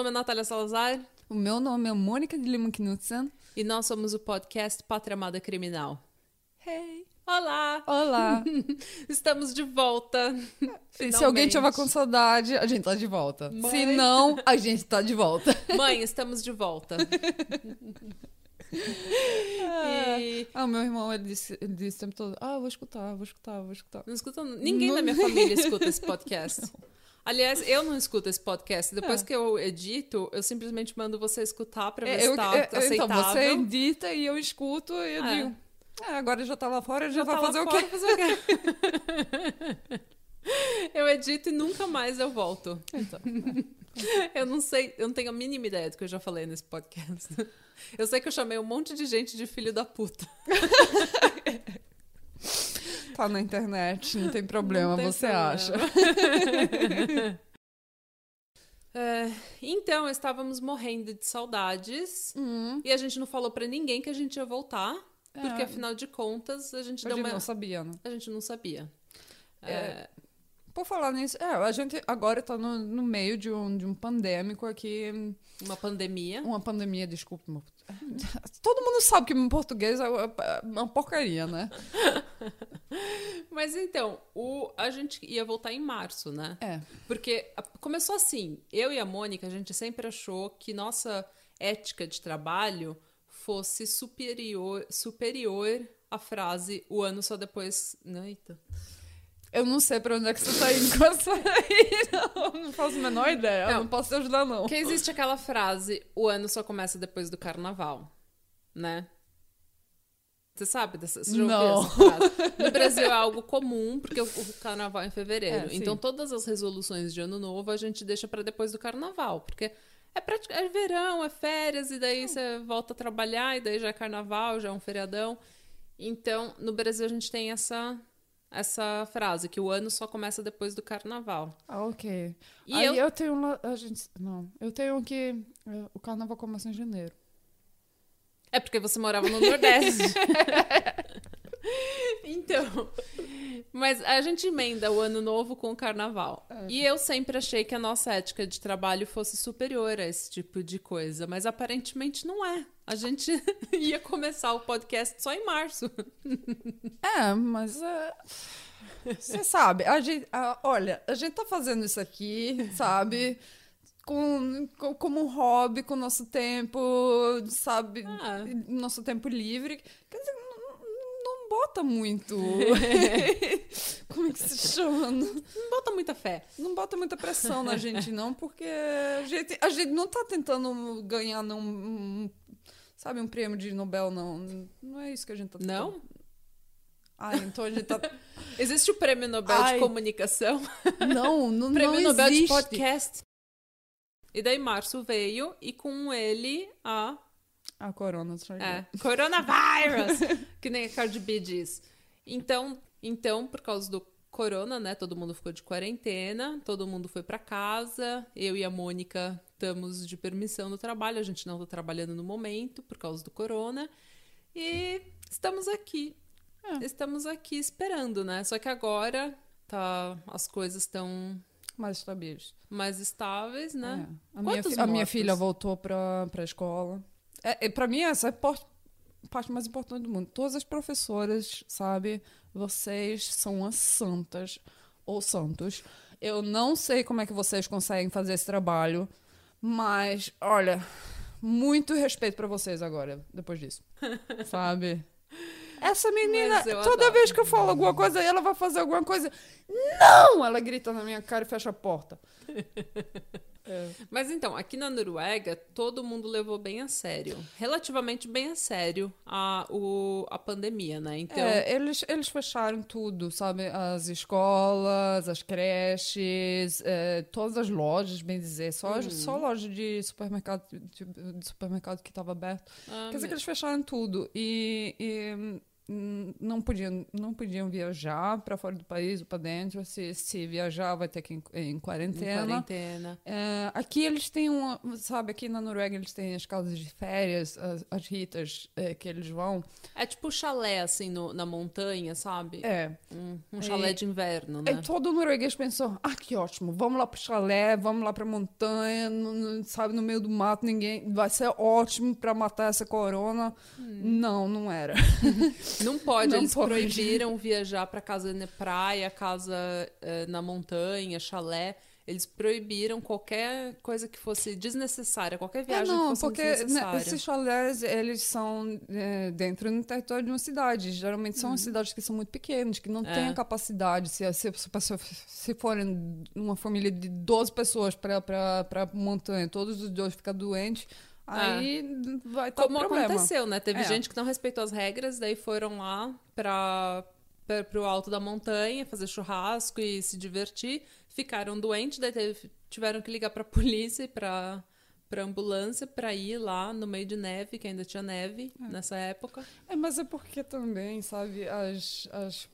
Meu nome é Natália Salazar O meu nome é Mônica de Lima Knudsen. e nós somos o podcast Pátria Amada Criminal. Hey! Olá! Olá! Estamos de volta. Se alguém tiver Finalmente. com saudade, a gente tá de volta. Mãe. Se não, a gente tá de volta. Mãe, estamos de volta. E Ah, meu irmão, ele disse, ele disse o tempo todo, ah, vou escutar, vou escutar, vou escutar. não escuta, ninguém Não- da minha família escuta esse podcast. Aliás, eu não escuto esse podcast. Depois É. que eu edito, eu simplesmente mando você escutar pra ver É, se eu- tá é, aceitável. então, você edita e eu escuto e eu É. digo, é, agora já tá lá fora, já, Já vai tá fazer o fora, fazer o quê? eu edito e nunca mais eu volto. Então, Eu não sei, eu não tenho a mínima ideia do que eu já falei nesse podcast. Eu sei que eu chamei um monte de gente de filho da puta. tá na internet, não tem problema, Não tem você problema. acha. É, então, estávamos morrendo de saudades. Hum, E a gente não falou pra ninguém que a gente ia voltar. Porque, É. afinal de contas, a gente a deu gente uma... não sabia, né? A gente não sabia. É, É, Por falar nisso, é, a gente agora tá no, no meio de um, de um pandêmico aqui, uma pandemia. uma pandemia, desculpa. Todo mundo sabe que meu português é uma porcaria, né? Mas então, o, a gente ia voltar em março, né? É. Porque começou assim, eu e a Mônica, a gente sempre achou que nossa ética de trabalho fosse superior, superior à frase o ano só depois. Não, eita. Eu não sei pra onde é que você tá indo com essa aí, não, não faço a menor ideia, eu Não. não posso te ajudar, não. Porque existe aquela frase, o ano só começa depois do carnaval, né? Você sabe dessa? Você Não. No Brasil é algo comum, porque o, o carnaval é em fevereiro. É, então todas as resoluções de ano novo a gente deixa pra depois do carnaval, porque é, pratic- é verão, é férias, e daí você volta a trabalhar, e daí já é carnaval, já é um feriadão. Então, no Brasil a gente tem essa, essa frase, que o ano só começa depois do carnaval. Ah, ok. E aí eu- eu... tenho a gente, não, eu tenho que, é, o carnaval começa em janeiro. É porque você morava no Nordeste. então. Mas a gente emenda o ano novo com o carnaval. E eu sempre achei que a nossa ética de trabalho fosse superior a esse tipo de coisa. Mas aparentemente não é. A gente ia começar o podcast só em março. É, mas é, você sabe, a gente, a- olha, a gente tá fazendo isso aqui, sabe? Com, com- como um hobby, com o nosso tempo, sabe? Ah. Nosso tempo livre. Quer dizer, não, não- bota muito. como é que se chama? Não, bota muita fé. não bota muita pressão na gente, não, porque a gente, a gente não tá tentando ganhar, não, um, sabe, um prêmio de Nobel, não. Não é isso que a gente tá tentando. Não? Ah, então a gente tá. Existe o Prêmio Nobel Ai. de Comunicação, Não, não, Prêmio não Nobel existe. de Podcast. E daí março veio e com ele a A corona. É, coronavirus, que nem a Cardi B diz. Então, então, por causa do corona, né, todo mundo ficou de quarentena, todo mundo foi pra casa, eu e a Mônica estamos de permissão no trabalho, a gente não tá trabalhando no momento por causa do corona, e estamos aqui. É. Estamos aqui esperando, né? Só que agora tá as coisas estão Mais estáveis. mais estáveis, né? É. A, minha, a minha filha voltou pra, pra escola. É, é, pra mim, essa é a parte mais importante do mundo. Todas as professoras, sabe? Vocês são as santas ou santos. Eu não sei como é que vocês conseguem fazer esse trabalho, mas, olha, muito respeito pra vocês agora, depois disso. sabe? Essa menina, toda adoro. vez que eu falo alguma coisa, ela vai fazer alguma coisa. Não! Ela grita na minha cara e fecha a porta. É. Mas então, aqui na Noruega, todo mundo levou bem a sério, relativamente bem a sério, a, o, a pandemia, né? Então, É, eles, eles fecharam tudo, sabe? As escolas, as creches, é, todas as lojas, bem dizer. Só, só loja de supermercado, de, de supermercado que estava aberto. ah, Quer dizer que eles fecharam tudo. E, e, hum, não podiam, não podiam viajar para fora do país ou para dentro. Se, se viajar, vai ter que em, em quarentena. Em quarentena. É, aqui eles têm uma, sabe, aqui na Noruega eles têm as casas de férias, as, as ritas é, que eles vão. É tipo chalé, assim, no, na montanha, sabe? É. Um, um chalé E- de inverno, E né? todo norueguês pensou, ah, que ótimo, vamos lá pro chalé, vamos lá pra montanha, no- no- sabe, no meio do mato, ninguém, vai ser ótimo pra matar essa corona. Não, não era. Não pode, Não eles pode. proibiram viajar para casa na praia, casa eh, na montanha, chalé. Eles proibiram qualquer coisa que fosse desnecessária, qualquer É, viagem não, que fosse porque né, desnecessária. esses chalés, eles são é, dentro do território de uma cidade. Geralmente são cidades que são muito pequenas, que não É. têm a capacidade. Se, se, se, se forem uma família de 12 pessoas para a montanha, todos os dois ficam doentes, aí vai estar Como problema. aconteceu, né? Teve É. gente que não respeitou as regras, daí foram lá para pro alto da montanha fazer churrasco e se divertir, ficaram doentes, daí teve- tiveram que ligar para polícia e para para ambulância para ir lá no meio de neve, que ainda tinha neve nessa época. É, mas é porque também, sabe, as, as,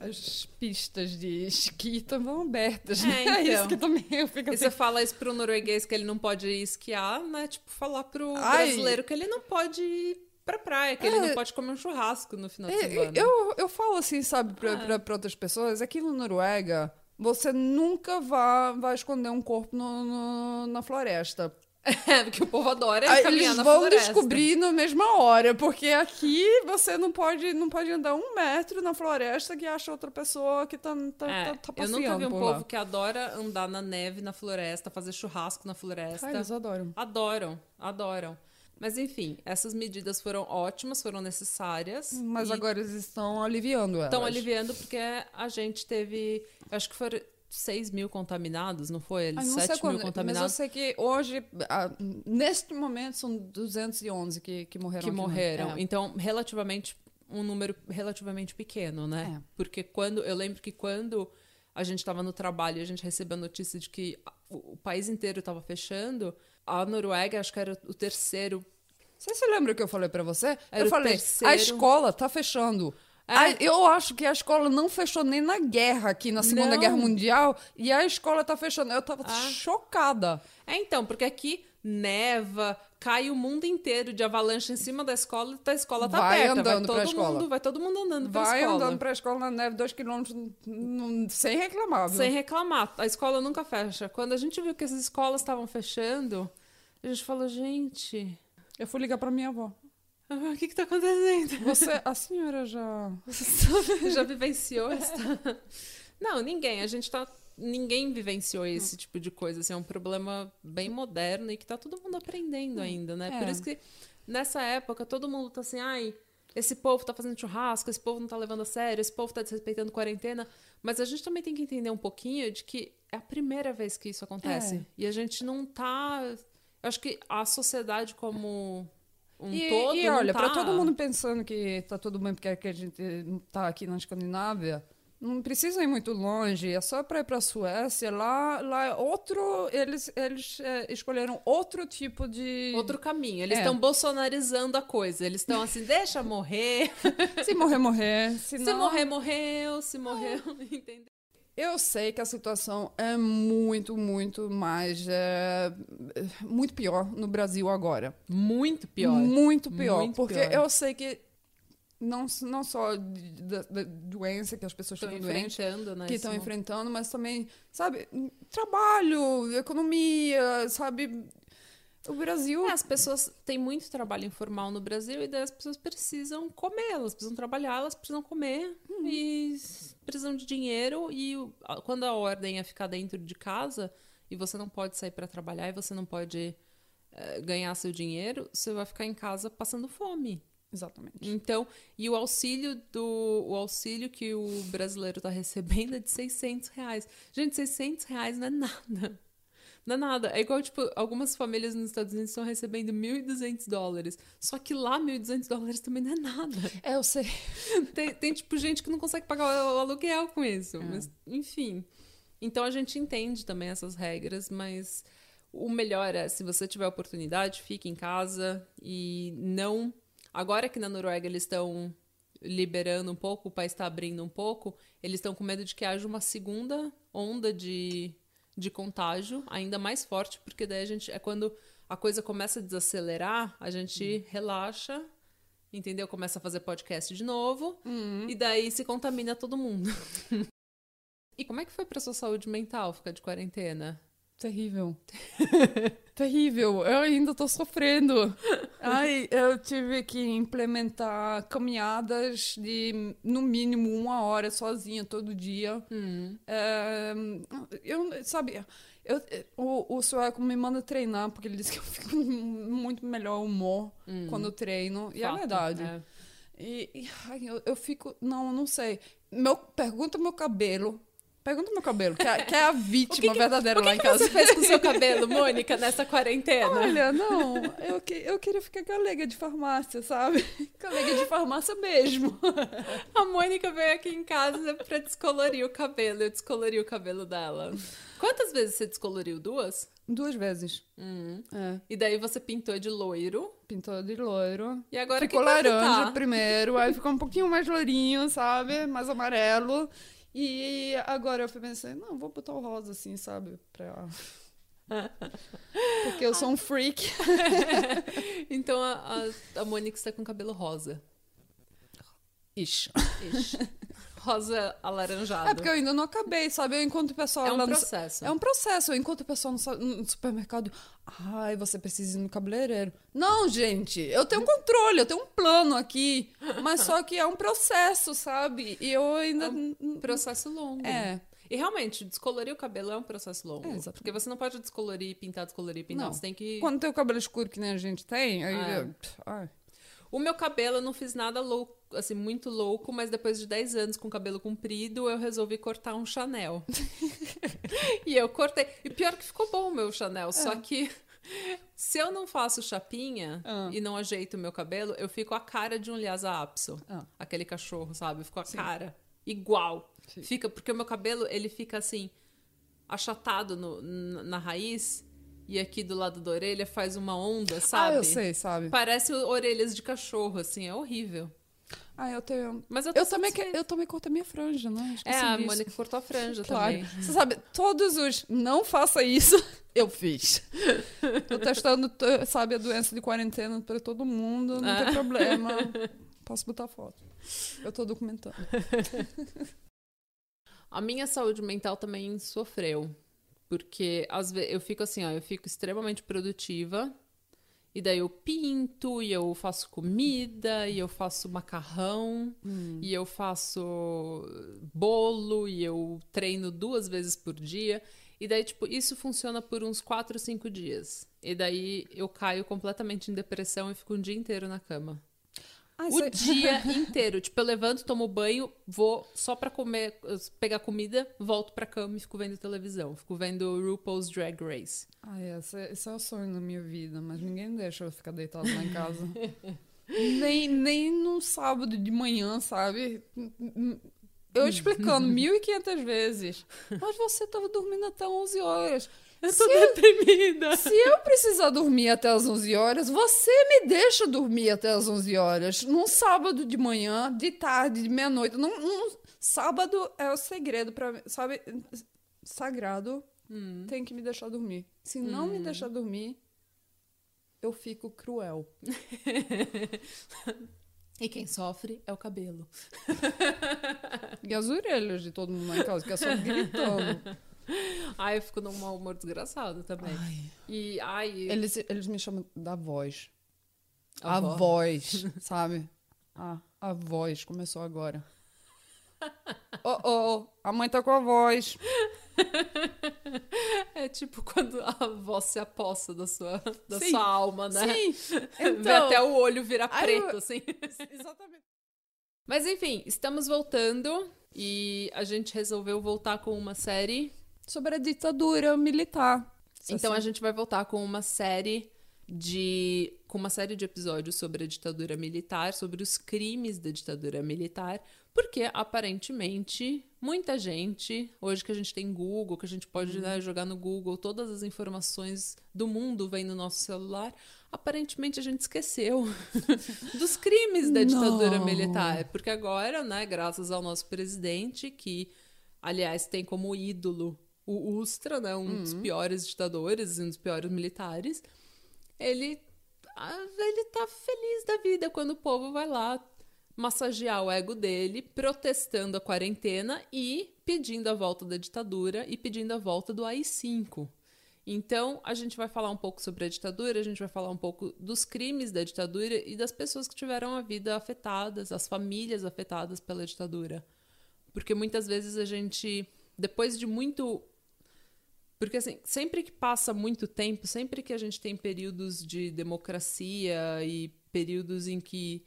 as pistas de esqui estavam abertas, É, né? É então. isso que também eu fico E assim. você fala isso pro norueguês que ele não pode esquiar, né? Tipo, falar pro Ai. brasileiro que ele não pode ir pra praia, que ele É. não pode comer um churrasco no final de É, semana. eu, eu falo assim, sabe, pra, Ah. pra, pra outras pessoas, aqui na Noruega, você nunca vai, vai esconder um corpo no, no- na floresta. É, porque o povo adora Aí caminhar eles vão descobrir na mesma hora, porque aqui você não pode, não pode andar um metro na floresta que acha outra pessoa que tá, tá, É, tá, tá eu passeando nunca vi um povo lá. que adora andar na neve, na floresta, fazer churrasco na floresta. Ah, eles adoram. Adoram, adoram. Mas enfim, essas medidas foram ótimas, foram necessárias. Mas agora eles estão aliviando elas. estão aliviando porque a gente teve, acho que foram 6 mil contaminados, não foi? Ah, não sei 7 quando, mil mas eu contaminados sei que hoje, ah, neste momento, são 211 que, que morreram. que morreram. É. Então, relativamente, um número relativamente pequeno, né? É. Porque quando, eu lembro que quando a gente estava no trabalho e a gente recebeu a notícia de que o, o país inteiro estava fechando, a Noruega, acho que era o terceiro Você se lembra o que eu falei pra você? Era eu falei, terceiro. a escola tá fechando. É. A- eu acho que a escola não fechou nem na guerra aqui, na Segunda Não. Guerra Mundial, e a escola tá fechando. Eu tava Ah. chocada. É, então, porque aqui neva, cai o mundo inteiro de avalanche em cima da escola, então a escola tá Vai aberta, andando vai pra todo escola. mundo, vai todo mundo andando pra Vai escola. andando pra escola na neve, dois quilômetros, sem reclamar. viu? Sem reclamar. A escola nunca fecha. Quando a gente viu que essas escolas estavam fechando, a gente falou, gente, Eu fui ligar pra minha avó. O que que tá acontecendo? Você, a senhora já... Já vivenciou essa? Não, ninguém. A gente tá. Ninguém vivenciou esse tipo de coisa. Assim, é um problema bem moderno e que tá todo mundo aprendendo ainda, né? Por É. isso que nessa época todo mundo tá assim, ai, esse povo tá fazendo churrasco, esse povo não tá levando a sério, esse povo tá desrespeitando quarentena. Mas a gente também tem que entender um pouquinho de que é a primeira vez que isso acontece. É. E a gente não tá. Eu acho que a sociedade como um e, todo. e olha, tá... pra todo mundo pensando que tá tudo bem porque que a gente tá aqui na Escandinávia, não precisa ir muito longe, é só para ir para a Suécia. Lá, lá é outro, eles, eles é, escolheram outro tipo de. Outro caminho. Eles É. estão bolsonarizando a coisa. Eles estão assim, deixa morrer. Se morrer, morrer. Se, Se não- morrer, morreu. Se morreu, entendeu? Eu sei que a situação é muito, muito mais. é, muito pior no Brasil agora. Muito pior. Muito pior. Muito porque pior. eu sei que. Não, não só da, da doença que as pessoas Estão doentes, enfrentando, né? que estão enfrentando, mas também, sabe, trabalho, economia, sabe? O Brasil. É, as pessoas têm muito trabalho informal no Brasil e daí as pessoas precisam comer, elas precisam trabalhar, elas precisam comer Uhum. e precisam de dinheiro e quando a ordem é ficar dentro de casa e você não pode sair para trabalhar e você não pode eh, ganhar seu dinheiro, você vai ficar em casa passando fome. Exatamente. Então, e o auxílio do o auxílio que o brasileiro está recebendo é de 600 reais. Gente, 600 reais não é nada. Não é nada. É igual, tipo, algumas famílias nos Estados Unidos estão recebendo 1.200 dólares. Só que lá, 1.200 dólares também não é nada. É, eu sei. Tem, tem, tipo, gente que não consegue pagar o aluguel com isso. É. Mas, enfim. Então, a gente entende também essas regras, mas o melhor é, se você tiver oportunidade, fique em casa e não... Agora que na Noruega eles estão liberando um pouco, o país está abrindo um pouco, eles estão com medo de que haja uma segunda onda de, de contágio ainda mais forte, porque daí a gente é quando a coisa começa a desacelerar, a gente relaxa, entendeu? Começa a fazer podcast de novo e daí se contamina todo mundo. e como é que foi para sua saúde mental ficar de quarentena? Terrível. Terrível. Eu ainda tô sofrendo. Ai, eu tive que implementar caminhadas de, no mínimo, uma hora sozinha todo dia. É, eu, sabe, eu, o, o sueco me manda treinar porque ele diz que eu fico muito melhor humor quando eu treino. E é Fato, verdade. é. E, e, ai, eu, eu fico. Não, não sei. Meu, pergunta meu cabelo. Pergunta meu cabelo, que é, que é a vítima verdadeira o que lá em que casa. você fez com o seu cabelo, Mônica, nessa quarentena? Olha, não, eu, que, eu queria ficar galega de farmácia, sabe? Galega de farmácia mesmo. A Mônica veio aqui em casa pra descolorir o cabelo. Eu descolori o cabelo dela. Quantas vezes você descoloriu? Duas? Duas vezes. Hum. É, E daí você pintou de loiro. pintou de loiro. E agora ficou que que laranja tá? primeiro, aí ficou um pouquinho mais lourinho, sabe? Mais amarelo. E agora eu fui pensando, não, vou botar o rosa assim, sabe? Pra... Porque eu sou um freak. Então a, a, a Mônica está com cabelo rosa. Ixi. Ixi. Rosa alaranjado. É porque eu ainda não acabei, sabe? Eu encontro o pessoal É um lá no- processo. É um processo. Eu encontro o pessoal no, no supermercado. Ai, você precisa ir no cabeleireiro. Não, gente. Eu tenho um controle, eu tenho um plano aqui. Mas só que é um processo, sabe? E eu ainda. Um processo longo. É. E realmente, descolorir o cabelo é um processo longo. É, porque você não pode descolorir, pintar, descolorir, pintar. Não. Você tem que. Quando tem o cabelo escuro que nem a gente tem, aí. Ah. eu- ai. O meu cabelo eu não fiz nada louco, assim, muito louco, mas depois de 10 anos com cabelo comprido, eu resolvi cortar um Chanel. e eu cortei. E pior que ficou bom o meu Chanel, só que se eu não faço chapinha Ah. e não ajeito o meu cabelo, eu fico a cara de um Lhasa Apso. Ah. Aquele cachorro, sabe? Eu fico a cara igual. Sim. Fica, porque o meu cabelo, ele fica assim, achatado no- na, na raiz. E aqui do lado da orelha faz uma onda, sabe? Ah, eu sei, sabe? Parece orelhas de cachorro, assim, é horrível. Ah, eu tenho. Mas eu, Eu também, que, eu também cortei minha franja, né? É, a disso. Mônica cortou a franja Claro. também. Você sabe, todos os não faça isso, eu fiz. Tô testando, sabe, a doença de quarentena pra todo mundo, não Ah. tem problema. Posso botar foto. Eu tô documentando. A minha saúde mental também sofreu. Porque às vezes eu fico assim, ó, eu fico extremamente produtiva. E daí eu pinto, e eu faço comida, e eu faço macarrão, e eu faço bolo, e eu treino duas vezes por dia. E daí, tipo, isso funciona por uns quatro, cinco dias. E daí eu caio completamente em depressão e fico um dia inteiro na cama. Ah, O você- dia inteiro. Tipo, eu levanto, tomo banho, vou só pra comer, pegar comida, volto pra cama e fico vendo televisão. Fico vendo RuPaul's Drag Race. Ah, esse, esse é o sonho na minha vida, mas ninguém deixa eu ficar deitado lá em casa. nem, nem no sábado de manhã, sabe? Eu explicando 1.500 vezes. Mas você tava dormindo até 11 horas. Eu Se tô deprimida. Se eu precisar dormir até as 11 horas, você me deixa dormir até as 11 horas. Num sábado de manhã, de tarde, de meia-noite. Num, num- Sábado é o segredo pra mim, sabe? Sagrado tem que me deixar dormir. Se não me deixar dormir, eu fico cruel. E quem sofre é o cabelo. E as orelhas de todo mundo lá em casa, que é só gritando. Ai, eu fico num mau humor desgraçado também. E, ai, Eles, eles me chamam da voz. A A, voz. voz, sabe? Ah, a voz começou agora. Oh, oh, a mãe tá com a voz. é tipo quando a voz se aposta da sua, da Sim. sua alma, né? Sim. Vê Então, até o olho virar Ai, preto, eu- assim. Exatamente. Mas enfim, estamos voltando e a gente resolveu voltar com uma série. Sobre a ditadura militar. Então a gente vai voltar com uma série de com uma série de episódios sobre a ditadura militar, sobre os crimes da ditadura militar, porque aparentemente muita gente, hoje que a gente tem Google, que a gente pode Uhum. né, jogar no Google, todas as informações do mundo vêm no nosso celular, aparentemente a gente esqueceu dos crimes da ditadura Não. militar, porque agora, né, graças ao nosso presidente que aliás tem como ídolo o Ustra, né, um dos piores ditadores, um dos piores militares, ele, ah, ele tá feliz da vida quando o povo vai lá massagear o ego dele, protestando a quarentena e pedindo a volta da ditadura e pedindo a volta do AI-5. Então, a gente vai falar um pouco sobre a ditadura, a gente vai falar um pouco dos crimes da ditadura e das pessoas que tiveram a vida afetadas, as famílias afetadas pela ditadura. Porque muitas vezes a gente, depois de muito porque, assim, sempre que passa muito tempo, sempre que a gente tem períodos de democracia e períodos em que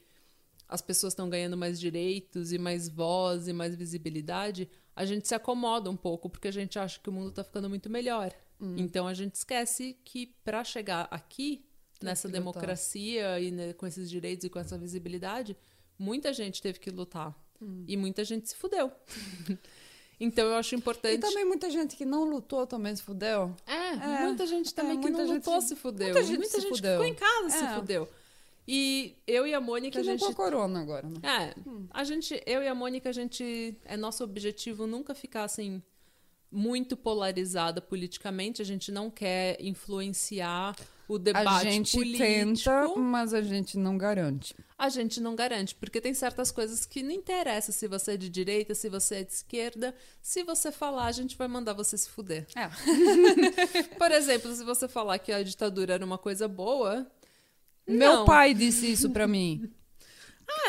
as pessoas estão ganhando mais direitos e mais voz e mais visibilidade, a gente se acomoda um pouco, porque a gente acha que o mundo está ficando muito melhor. Então a gente esquece que para chegar aqui, nessa que lutar. democracia e né, com esses direitos e com essa visibilidade, muita gente teve que lutar. E muita gente se fudeu. então eu acho importante. E também muita gente que não lutou também se fudeu. É, É, muita gente também é, que não lutou se- se fudeu. muita gente Muita se gente fudeu. ficou em casa se É. fudeu. E eu e a Mônica, a gente. com a corona agora, né? É, a gente, eu e a Mônica, a gente. É nosso objetivo nunca ficar assim. Muito polarizada politicamente, a gente não quer influenciar o debate A gente político. tenta, mas a gente não garante. A gente não garante, porque tem certas coisas que não interessa se você é de direita, se você é de esquerda. Se você falar, a gente vai mandar você se fuder. É. Por exemplo, se você falar que a ditadura era uma coisa boa. Meu não. pai disse isso pra mim.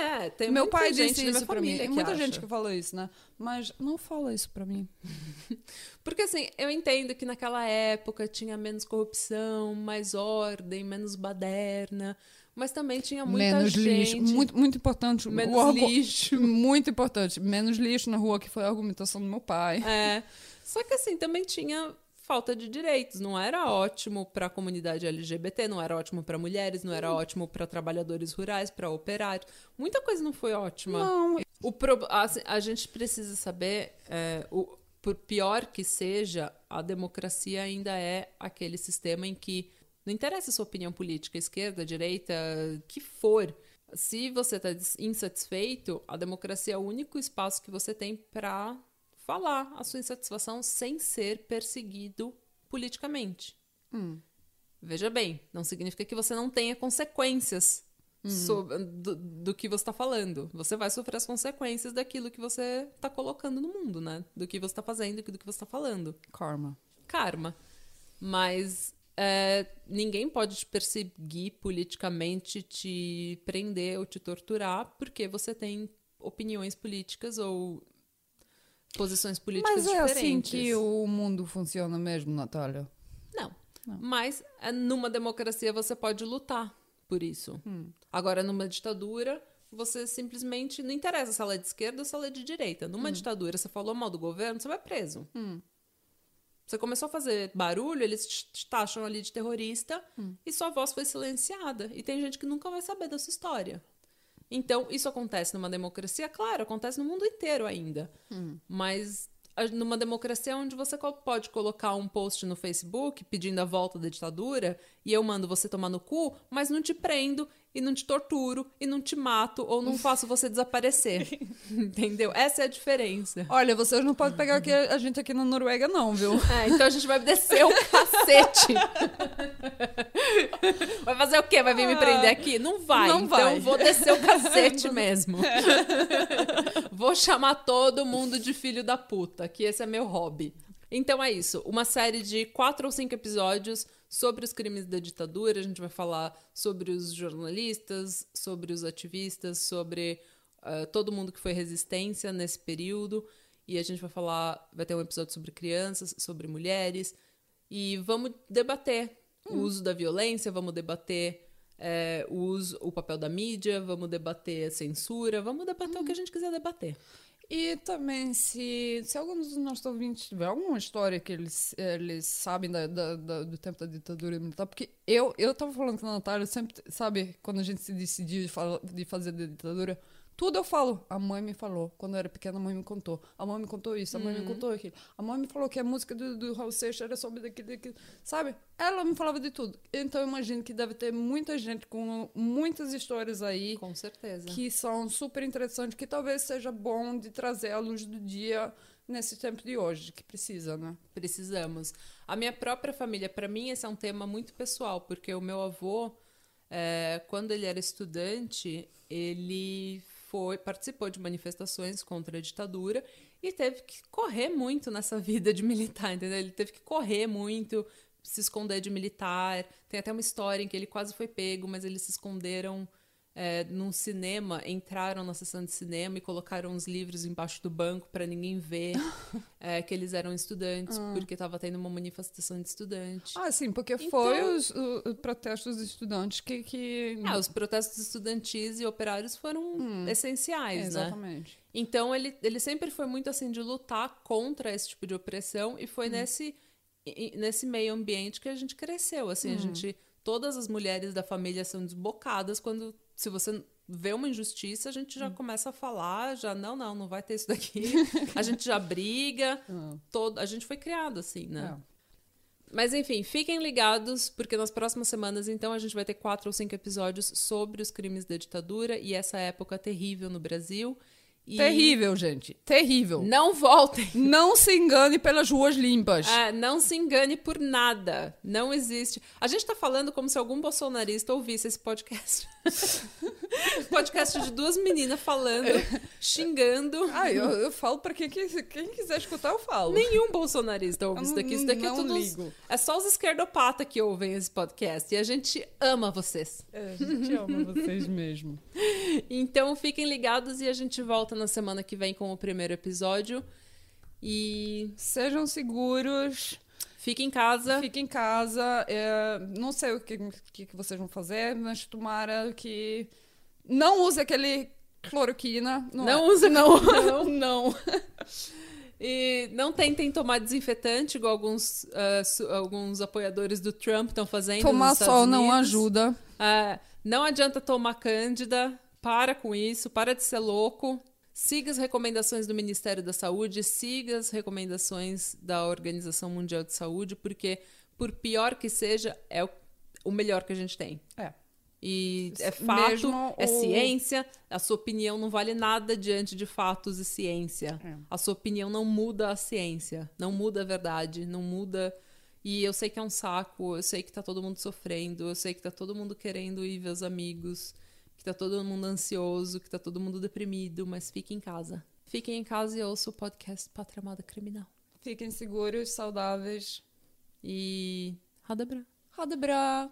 É, tem Meu pai disse isso pra mim. Tem muita acha. gente que falou isso, né? Mas não fala isso pra mim. Porque assim, eu entendo que naquela época tinha menos corrupção, mais ordem, menos baderna, mas também tinha muita menos gente. lixo. Muito, muito importante. Menos O lixo. Muito importante. Menos lixo na rua, que foi a argumentação do meu pai. É. Só que assim, também tinha falta de direitos. Não era ótimo para a comunidade LGBT, não era ótimo para mulheres, não era ótimo para trabalhadores rurais, para operários. Muita coisa não foi ótima. Não, O pro- assim, a gente precisa saber, é, o, por pior que seja, a democracia ainda é aquele sistema em que não interessa a sua opinião política, esquerda, direita, que for. Se você está insatisfeito, a democracia é o único espaço que você tem para falar a sua insatisfação sem ser perseguido politicamente. Veja bem, não significa que você não tenha consequências sob- do, do que você está falando. Você vai sofrer as consequências daquilo que você está colocando no mundo, né? Do que você está fazendo e do que você está falando. karma. Karma. Mas é, ninguém pode te perseguir politicamente, te prender ou te torturar porque você tem opiniões políticas ou posições políticas Mas é diferentes. assim que o mundo funciona mesmo, Natália. Não. Mas é, numa democracia você pode lutar por isso. Hum. Agora, numa ditadura, você simplesmente. Não interessa se ela é de esquerda ou se ela é de direita. Hum. Numa ditadura, você falou mal do governo, você vai preso. Você começou a fazer barulho, eles te taxam ali de terrorista Hum. e sua voz foi silenciada. E tem gente que nunca vai saber da sua história. Então, isso acontece numa democracia? Claro, acontece no mundo inteiro ainda. Mas a- numa democracia onde você pode colocar um post no Facebook pedindo a volta da ditadura e eu mando você tomar no cu, mas não te prendo e não te torturo e não te mato ou não faço você desaparecer. Entendeu? Essa é a diferença. Olha, vocês não podem pegar aqui, a gente aqui na Noruega, não, viu? É, então a gente vai descer o cacete. Vai fazer o quê? Vai vir me prender aqui? Não vai. Não então vai. vou descer o cacete mesmo. vou chamar todo mundo de filho da puta, que esse é meu hobby. Então é isso. Uma série de quatro ou cinco episódios sobre os crimes da ditadura. A gente vai falar sobre os jornalistas, sobre os ativistas, sobre ah, todo mundo que foi resistência nesse período. E a gente vai falar, vai ter um episódio sobre crianças, sobre mulheres. E vamos debater o uso da violência, vamos debater é, o, uso, o papel da mídia, vamos debater a censura, vamos debater o que a gente quiser debater. E também, se, se algum dos nossos ouvintes tiver alguma história que eles, eles sabem da, da- da- do tempo da ditadura militar, porque eu, eu tava falando com a Natália, sempre, sabe, quando a gente se decidiu de, fala- de fazer da ditadura, tudo eu falo. A mãe me falou. Quando eu era pequena, a mãe me contou. A mãe me contou isso, a mãe me contou aquilo. A mãe me falou que a música do, do Raul Seixas era sobre daquilo, daquilo. Sabe? Ela me falava de tudo. Então eu imagino que deve ter muita gente com muitas histórias aí Com certeza. que são super interessantes, que talvez seja bom de trazer à luz do dia nesse tempo de hoje, que precisa, né? Precisamos. A minha própria família, para mim, esse é um tema muito pessoal, porque o meu avô, é, quando ele era estudante, ele foi participou de manifestações contra a ditadura e teve que correr muito nessa vida de militar, entendeu? Ele teve que correr muito, se esconder de militar. Tem até uma história em que ele quase foi pego, mas eles se esconderam é, num cinema, entraram na sessão de cinema e colocaram os livros embaixo do banco para ninguém ver é, que eles eram estudantes, porque estava tendo uma manifestação de estudante. Ah, sim, porque Então- foi os, protestos dos estudantes que... que... Ah, os protestos estudantis e operários foram essenciais, né? Exatamente. Então ele, ele sempre foi muito assim de lutar contra esse tipo de opressão e foi nesse, i- nesse meio ambiente que a gente cresceu. Assim, a gente. Todas as mulheres da família são desbocadas quando. Se você vê uma injustiça, a gente já começa a falar, já, não, não, não vai ter isso daqui. a gente já briga. Ah, Todo, a gente foi criado assim, né? é. Mas enfim, fiquem ligados, porque nas próximas semanas, então, a gente vai ter quatro ou cinco episódios sobre os crimes da ditadura e essa época terrível no Brasil. E Terrível, gente. Terrível. Não voltem! Não se engane pelas ruas limpas. Ah, não se engane por nada. Não existe. A gente tá falando como se algum bolsonarista ouvisse esse podcast. podcast de duas meninas falando, xingando. Ah, eu, eu falo pra quem, quem quiser escutar, eu falo. Nenhum bolsonarista ouve Eu isso daqui. Isso daqui é não tudo. ligo. É só os esquerdopatas que ouvem esse podcast. E a gente ama vocês. É, a gente ama vocês mesmo. Então fiquem ligados e a gente volta na semana que vem com o primeiro episódio. E Sejam seguros, fiquem em casa. fiquem em casa. é, não sei o que, que, que vocês vão fazer, mas tomara que. Não use aquele cloroquina. Não, Não é. usa Não, não. não. E não tentem tomar desinfetante, igual alguns, su- alguns apoiadores do Trump estão fazendo. Tomar sol não ajuda. Ah, não adianta tomar cândida. Para com isso, para de ser louco. Siga as recomendações do Ministério da Saúde, siga as recomendações da Organização Mundial de Saúde, porque, por pior que seja, é o, o melhor que a gente tem. É. E é fato, Mesmo é o- ciência, a sua opinião não vale nada diante de fatos e ciência. É. A sua opinião não muda a ciência, não muda a verdade, não muda. E eu sei que é um saco, eu sei que tá todo mundo sofrendo, eu sei que tá todo mundo querendo ir ver os amigos, que tá todo mundo ansioso, que tá todo mundo deprimido, mas fique em casa. Fiquem em casa e ouça o podcast Pátria Amada Criminal. Fiquem seguros, saudáveis. E. Roda Bra. Roda bra.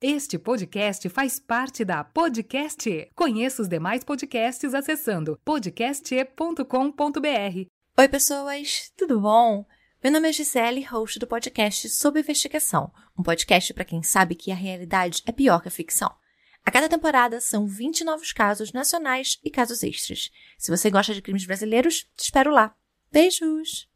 Este podcast faz parte da Podcast. Conheça os demais podcasts acessando podcast.com.br. Oi, pessoas, tudo bom? Meu nome é Gisele, host do podcast Sob Investigação, um podcast para quem sabe que a realidade é pior que a ficção. A cada temporada são 20 novos casos nacionais e casos extras. Se você gosta de crimes brasileiros, te espero lá. Beijos!